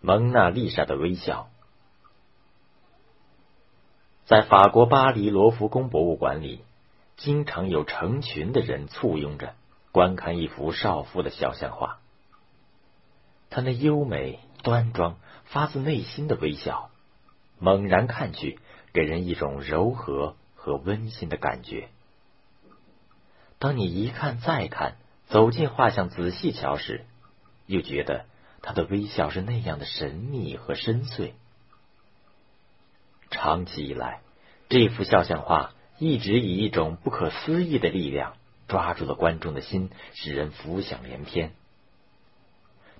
蒙娜丽莎的微笑。在法国巴黎罗浮宫博物馆里，经常有成群的人簇拥着观看一幅少妇的肖像画。她那优美、端庄、发自内心的微笑，猛然看去，给人一种柔和和温馨的感觉。当你一看再看，走进画像仔细瞧时，又觉得他的微笑是那样的神秘和深邃。长期以来，这幅肖像画一直以一种不可思议的力量抓住了观众的心，使人浮想联翩。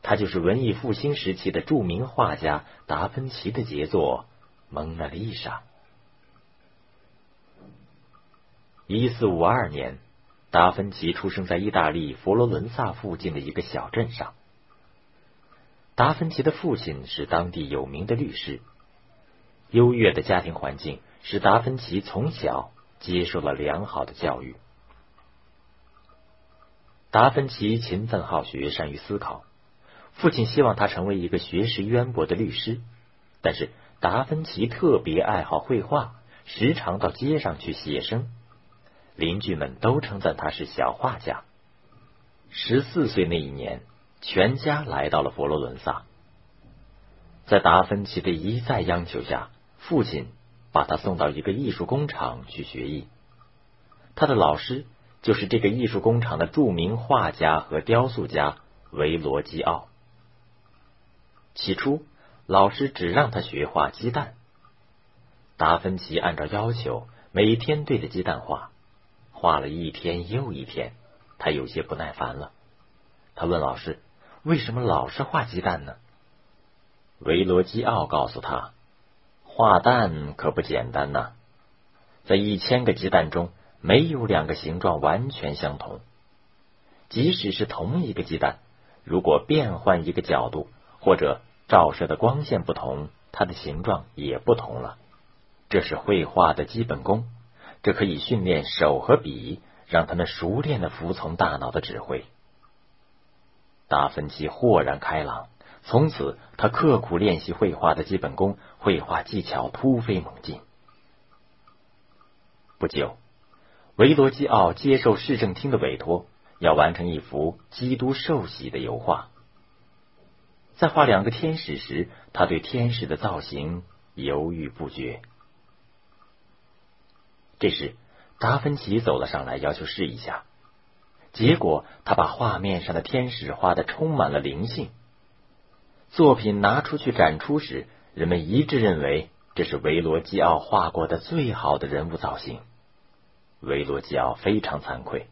它就是文艺复兴时期的著名画家达芬奇的杰作《蒙娜丽莎》。一四五二年，达芬奇出生在意大利佛罗伦萨附近的一个小镇上。达芬奇的父亲是当地有名的律师。优越的家庭环境使达芬奇从小接受了良好的教育。达芬奇勤奋好学，善于思考。父亲希望他成为一个学识渊博的律师，但是达芬奇特别爱好绘画，时常到街上去写生。邻居们都称赞他是小画家。十四岁那一年，全家来到了佛罗伦萨。在达芬奇的一再央求下，父亲把他送到一个艺术工厂去学艺。他的老师就是这个艺术工厂的著名画家和雕塑家维罗基奥。起初，老师只让他学画鸡蛋。达芬奇按照要求，每天对着鸡蛋画，画了一天又一天，他有些不耐烦了。他问老师：“为什么老是画鸡蛋呢？”维罗基奥告诉他：“画蛋可不简单呐，在一千个鸡蛋中，没有两个形状完全相同。即使是同一个鸡蛋，如果变换一个角度，或者照射的光线不同，它的形状也不同了。这是绘画的基本功，这可以训练手和笔，让他们熟练的服从大脑的指挥。达芬奇豁然开朗，从此他刻苦练习绘画的基本功，绘画技巧突飞猛进。不久，维罗基奥接受市政厅的委托，要完成一幅基督受洗的油画。在画两个天使时，他对天使的造型犹豫不决。这时，达芬奇走了上来，要求试一下。结果，他把画面上的天使画的充满了灵性。作品拿出去展出时，人们一致认为这是维罗基奥画过的最好的人物造型。维罗基奥非常惭愧。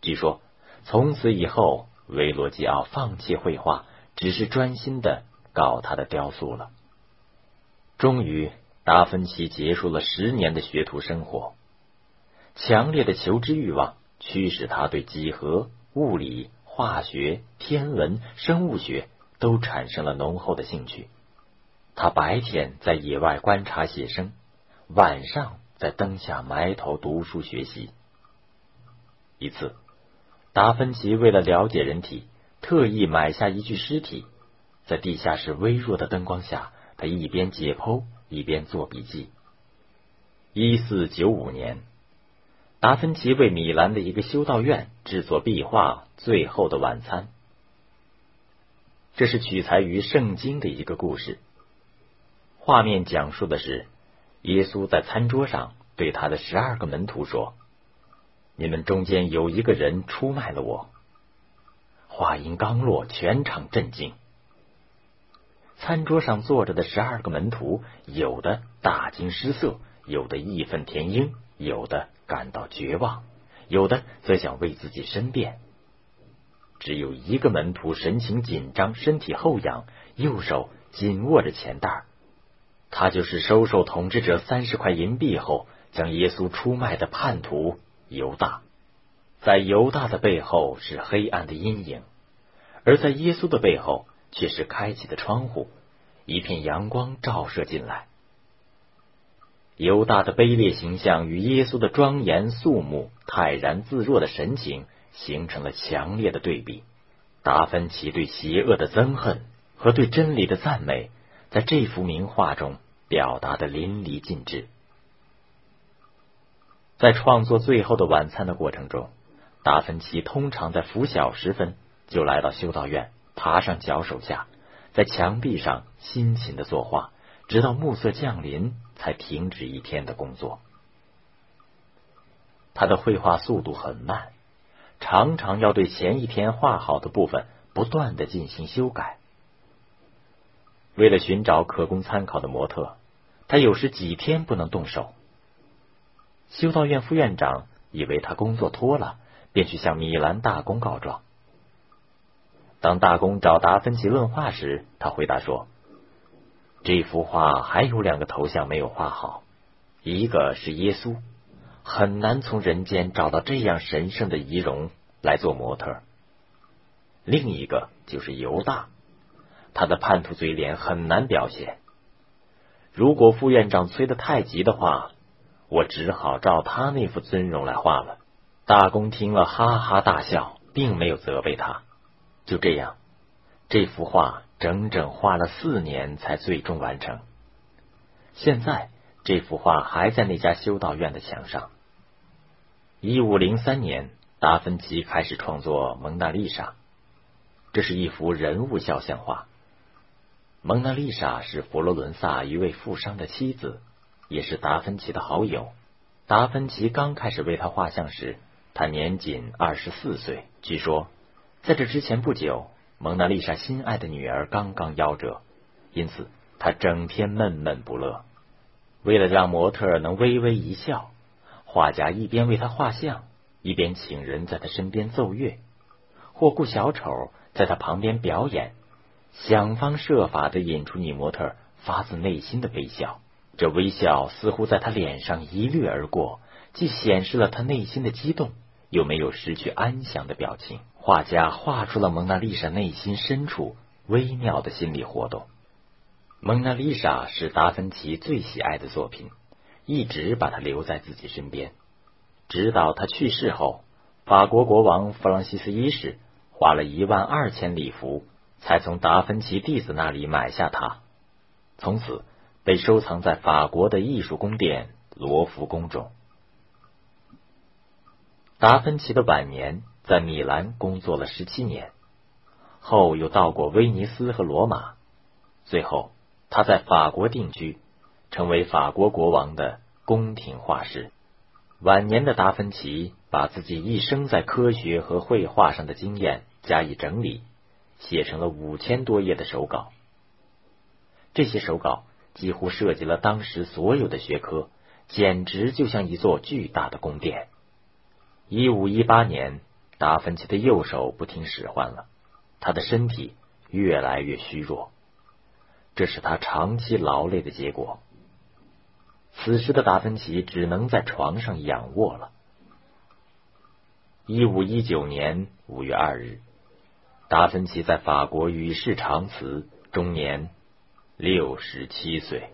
据说，从此以后，维罗基奥放弃绘画。只是专心的搞他的雕塑了。终于，达芬奇结束了十年的学徒生活。强烈的求知欲望驱使他对几何、物理、化学、天文、生物学都产生了浓厚的兴趣。他白天在野外观察写生，晚上在灯下埋头读书学习。一次，达芬奇为了了解人体。特意买下一具尸体，在地下室微弱的灯光下，他一边解剖一边做笔记。一四九五年，达芬奇为米兰的一个修道院制作壁画《最后的晚餐》，这是取材于圣经的一个故事。画面讲述的是耶稣在餐桌上对他的十二个门徒说：“你们中间有一个人出卖了我。”话音刚落，全场震惊。餐桌上坐着的十二个门徒，有的大惊失色，有的义愤填膺，有的感到绝望，有的则想为自己申辩。只有一个门徒神情紧张，身体后仰，右手紧握着钱袋。他就是收受统治者三十块银币后，将耶稣出卖的叛徒犹大。在犹大的背后是黑暗的阴影。而在耶稣的背后，却是开启的窗户，一片阳光照射进来。犹大的卑劣形象与耶稣的庄严肃穆、泰然自若的神情形成了强烈的对比。达芬奇对邪恶的憎恨和对真理的赞美，在这幅名画中表达的淋漓尽致。在创作《最后的晚餐》的过程中，达芬奇通常在拂晓时分就来到修道院，爬上脚手架，在墙壁上辛勤的作画，直到暮色降临才停止一天的工作。他的绘画速度很慢，常常要对前一天画好的部分不断的进行修改。为了寻找可供参考的模特，他有时几天不能动手。修道院副院长以为他工作拖了，便去向米兰大公告状。当大公找达芬奇问话时，他回答说：“这幅画还有两个头像没有画好，一个是耶稣。”很难从人间找到这样神圣的仪容来做模特。另一个就是犹大，他的叛徒嘴脸很难表现。如果副院长催得太急的话，我只好照他那副尊容来画了。大公听了哈哈大笑，并没有责备他。就这样，这幅画整整画了四年才最终完成。现在这幅画还在那家修道院的墙上。一五零三年，达芬奇开始创作《蒙娜丽莎》，这是一幅人物肖像画。蒙娜丽莎是佛罗伦萨一位富商的妻子，也是达芬奇的好友。达芬奇刚开始为他画像时，他年仅二十四岁。据说，在这之前不久，蒙娜丽莎心爱的女儿刚刚夭折，因此她整天闷闷不乐。为了让模特能微微一笑。画家一边为他画像，一边请人在他身边奏乐，或雇小丑在他旁边表演，想方设法的引出女模特发自内心的微笑。这微笑似乎在他脸上一掠而过，既显示了他内心的激动，又没有失去安详的表情。画家画出了蒙娜丽莎内心深处微妙的心理活动。蒙娜丽莎是达芬奇最喜爱的作品。一直把他留在自己身边，直到他去世后，法国国王弗朗西斯一世花了一万二千里弗，才从达芬奇弟子那里买下它，从此被收藏在法国的艺术宫殿罗浮宫中。达芬奇的晚年在米兰工作了十七年，后又到过威尼斯和罗马，最后他在法国定居。成为法国国王的宫廷画师。晚年的达芬奇把自己一生在科学和绘画上的经验加以整理，写成了五千多页的手稿。这些手稿几乎涉及了当时所有的学科，简直就像一座巨大的宫殿。一五一八年，达芬奇的右手不听使唤了，他的身体越来越虚弱，这是他长期劳累的结果。此时的达芬奇只能在床上仰卧了。一五一九年五月二日，达芬奇在法国与世长辞，终年六十七岁。